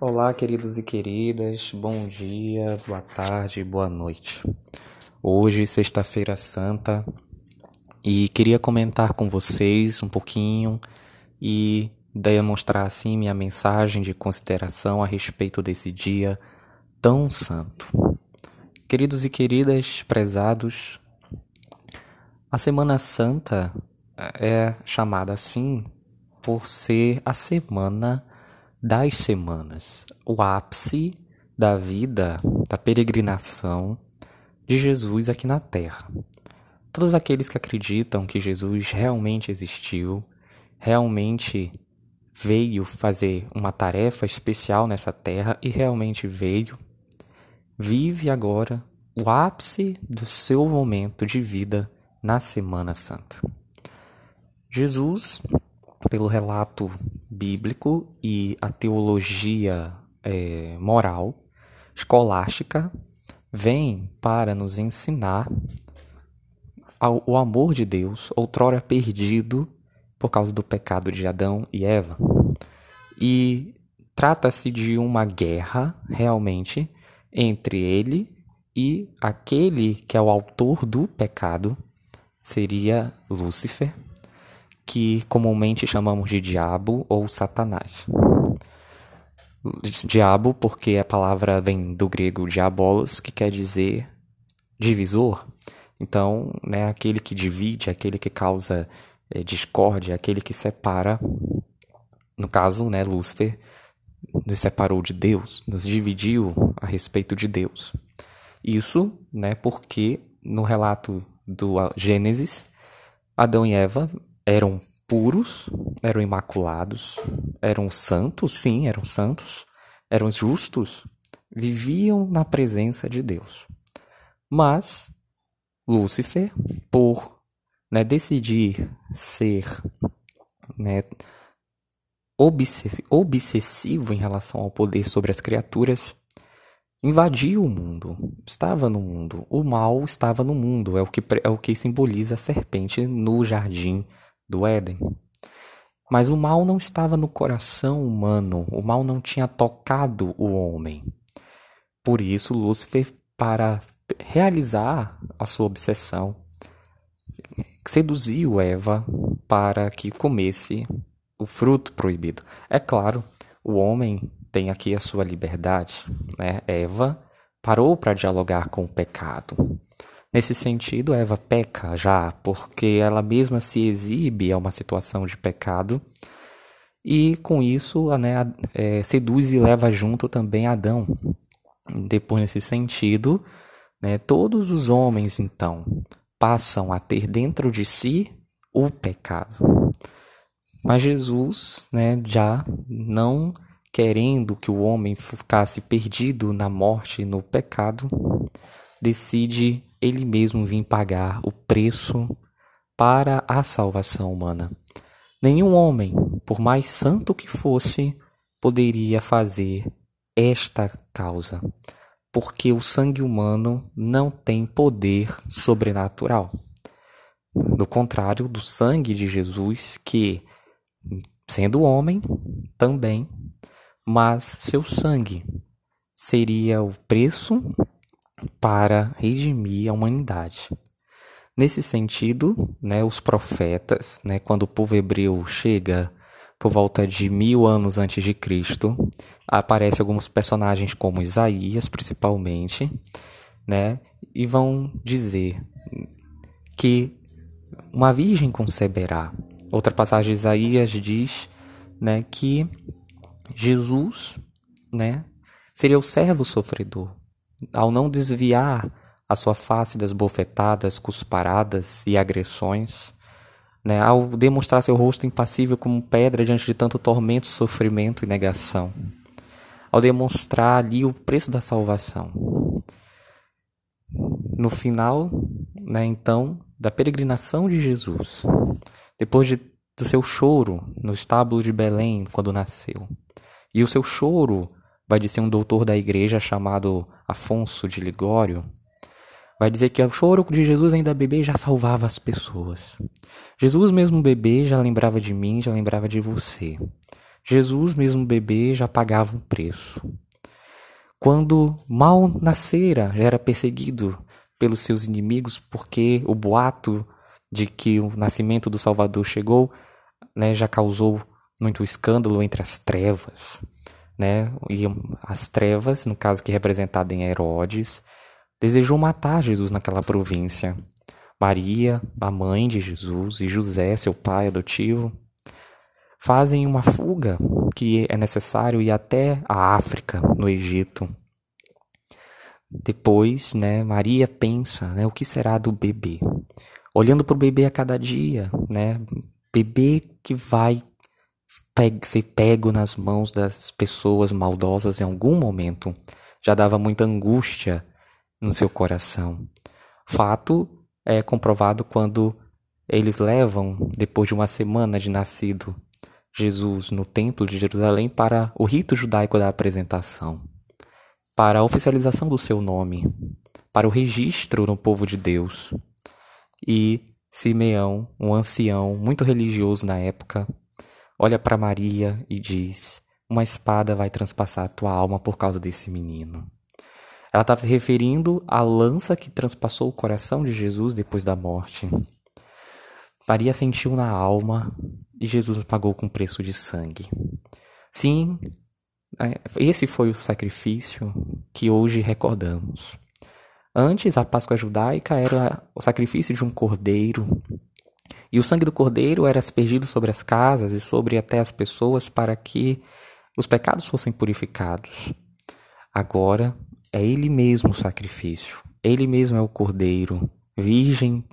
Olá, queridos e queridas, bom dia, boa tarde, boa noite. Hoje, sexta-feira santa, e queria comentar com vocês um pouquinho e demonstrar assim minha mensagem de consideração a respeito desse dia tão santo. Queridos e queridas, prezados, a Semana Santa é chamada assim por ser a semana das semanas, o ápice da vida, da peregrinação de Jesus aqui na Terra. Todos aqueles que acreditam que Jesus realmente existiu, realmente veio fazer uma tarefa especial nessa terra e realmente veio, vive agora o ápice do seu momento de vida na Semana Santa. Jesus pelo relato bíblico e a teologia é, moral escolástica vem para nos ensinar ao, o amor de Deus, outrora perdido por causa do pecado de Adão e Eva. E trata-se de uma guerra, realmente, entre ele e aquele que é o autor do pecado, seria Lúcifer, que comumente chamamos de diabo ou satanás. Diabo, porque a palavra vem do grego diabolos, que quer dizer divisor. Então, né, aquele que divide, aquele que causa é, discórdia, aquele que separa. No caso, né, Lúcifer nos separou de Deus, nos dividiu a respeito de Deus. Isso, né, porque no relato do Gênesis, Adão e Eva eram puros, eram imaculados, eram santos, sim, eram santos, eram justos, viviam na presença de Deus. Mas Lúcifer, por né, decidir ser né, obsessivo em relação ao poder sobre as criaturas, invadiu o mundo, estava no mundo. O mal estava no mundo, é o que, é o que simboliza a serpente no jardim do Éden. Mas o mal não estava no coração humano, o mal não tinha tocado o homem. Por isso, Lúcifer, para realizar a sua obsessão, seduziu Eva para que comesse o fruto proibido. É claro, o homem tem aqui a sua liberdade, né? Eva parou para dialogar com o pecado. Nesse sentido, Eva peca já, porque ela mesma se exibe a uma situação de pecado e com isso né, é, seduz e leva junto também Adão. Depois, nesse sentido, né, todos os homens então passam a ter dentro de si o pecado. Mas Jesus, né, já não querendo que o homem ficasse perdido na morte e no pecado, decide ele mesmo vir pagar o preço para a salvação humana. Nenhum homem, por mais santo que fosse, poderia fazer esta causa, porque o sangue humano não tem poder sobrenatural. Do contrário do sangue de Jesus, que, sendo homem, também, mas seu sangue seria o preço para redimir a humanidade. Nesse sentido, né, os profetas, né, quando o povo hebreu chega por volta de mil anos antes de Cristo, aparecem alguns personagens como Isaías, principalmente, né, e vão dizer que uma virgem conceberá. Outra passagem de Isaías diz, né, que Jesus, né, seria o servo sofredor, ao não desviar a sua face das bofetadas, cusparadas e agressões, né, ao demonstrar seu rosto impassível como pedra diante de tanto tormento, sofrimento e negação, ao demonstrar ali o preço da salvação. No final, né, então, da peregrinação de Jesus, depois de, do seu choro no estábulo de Belém quando nasceu, e o seu choro vai dizer um doutor da igreja chamado Afonso de Ligório, vai dizer que o choro de Jesus ainda bebê já salvava as pessoas. Jesus mesmo bebê já lembrava de mim, já lembrava de você. Jesus, mesmo bebê, já pagava um preço. Quando mal nascera, já era perseguido pelos seus inimigos, porque o boato de que o nascimento do Salvador chegou né, já causou muito escândalo entre as trevas. Né? E as trevas, no caso que representada em Herodes, desejou matar Jesus naquela província. Maria, a mãe de Jesus, e José, seu pai adotivo, fazem uma fuga que é necessário ir até a África, no Egito. Depois, né, Maria pensa, né, o que será do bebê? Olhando para o bebê a cada dia, né, bebê que vai ser pego nas mãos das pessoas maldosas em algum momento, já dava muita angústia no seu coração. Fato é comprovado quando eles levam, depois de uma semana de nascido, Jesus no Templo de Jerusalém para o rito judaico da apresentação, para a oficialização do seu nome, para o registro no povo de Deus. E Simeão, um ancião muito religioso na época, olha para Maria e diz: Uma espada vai transpassar a tua alma por causa desse menino. Ela estava se referindo à lança que transpassou o coração de Jesus depois da morte. Maria sentiu na alma e Jesus pagou com preço de sangue. Sim, é, esse foi o sacrifício que hoje recordamos. Antes, a Páscoa judaica era o sacrifício de um cordeiro, e o sangue do cordeiro era aspergido sobre as casas e sobre até as pessoas para que os pecados fossem purificados. Agora, é Ele mesmo o sacrifício, Ele mesmo é o cordeiro, virgem,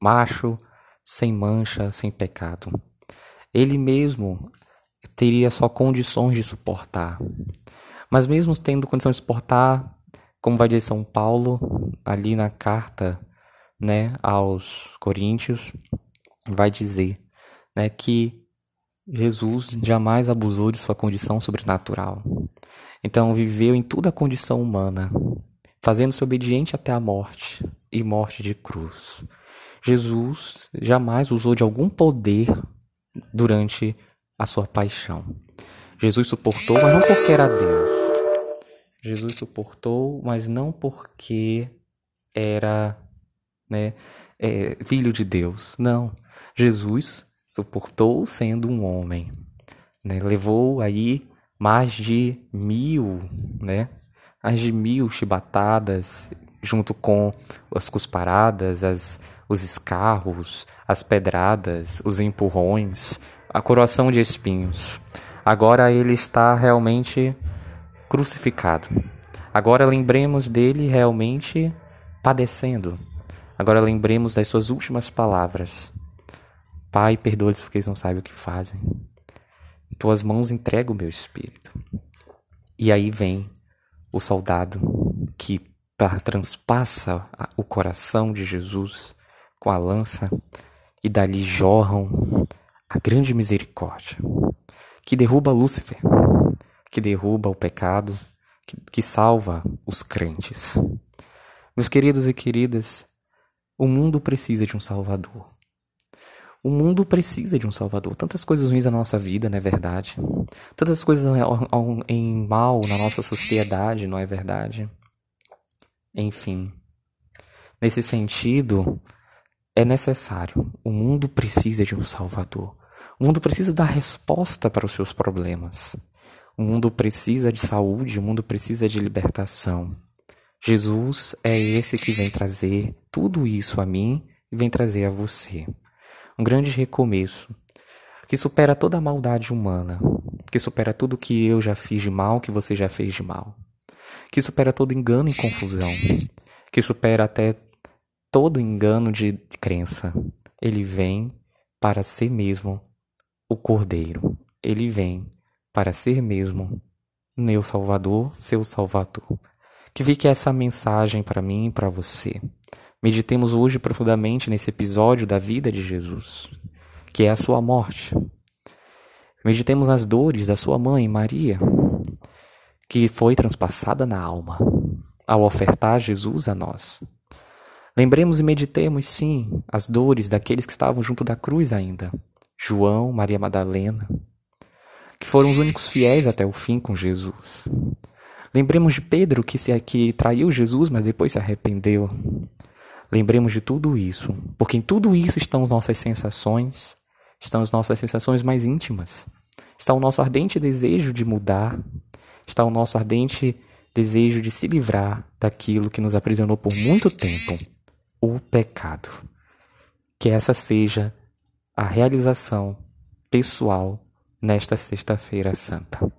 macho, sem mancha, sem pecado. Ele mesmo teria só condições de suportar. Mas mesmo tendo condição de suportar, como vai dizer São Paulo, ali na carta né, aos Coríntios, vai dizer né, que Jesus jamais abusou de sua condição sobrenatural. Então viveu em toda a condição humana, fazendo-se obediente até a morte e morte de cruz. Jesus jamais usou de algum poder durante a sua paixão. Jesus suportou, mas não porque era Deus. Jesus suportou, mas não porque era né, é, filho de Deus. Não. Jesus suportou sendo um homem. Né? Levou aí mais de mil, né? Mais de mil chibatadas, junto com as cusparadas, as, os escarros, as pedradas, os empurrões, a coroação de espinhos. Agora ele está realmente crucificado. Agora lembremos dele realmente padecendo. Agora lembremos das suas últimas palavras. Pai, perdoa-lhes porque eles não sabem o que fazem. Em tuas mãos entrego o meu espírito. E aí vem o soldado que transpassa o coração de Jesus com a lança e dali jorram a grande misericórdia que derruba Lúcifer, que derruba o pecado, que, que salva os crentes. Meus queridos e queridas, o mundo precisa de um Salvador. O mundo precisa de um Salvador. Tantas coisas ruins na nossa vida, não é verdade? Tantas coisas em mal na nossa sociedade, não é verdade? Enfim. Nesse sentido, é necessário. O mundo precisa de um Salvador. O mundo precisa dar resposta para os seus problemas. O mundo precisa de saúde, o mundo precisa de libertação. Jesus é esse que vem trazer tudo isso a mim e vem trazer a você um grande recomeço, que supera toda a maldade humana, que supera tudo que eu já fiz de mal, que você já fez de mal, que supera todo engano e confusão, que supera até todo engano de crença. Ele vem para ser mesmo o Cordeiro. Ele vem para ser mesmo meu Salvador, seu Salvador. Que fique essa mensagem para mim e para você. Meditemos hoje profundamente nesse episódio da vida de Jesus, que é a sua morte. Meditemos nas dores da sua mãe, Maria, que foi transpassada na alma ao ofertar Jesus a nós. Lembremos e meditemos, sim, as dores daqueles que estavam junto da cruz ainda: João, Maria Madalena. que foram os únicos fiéis até o fim com Jesus. Lembremos de Pedro, que, se, que traiu Jesus, mas depois se arrependeu. Lembremos de tudo isso, porque em tudo isso estão as nossas sensações, estão as nossas sensações mais íntimas, está o nosso ardente desejo de mudar, está o nosso ardente desejo de se livrar daquilo que nos aprisionou por muito tempo, o pecado. Que essa seja a realização pessoal nesta Sexta-feira Santa.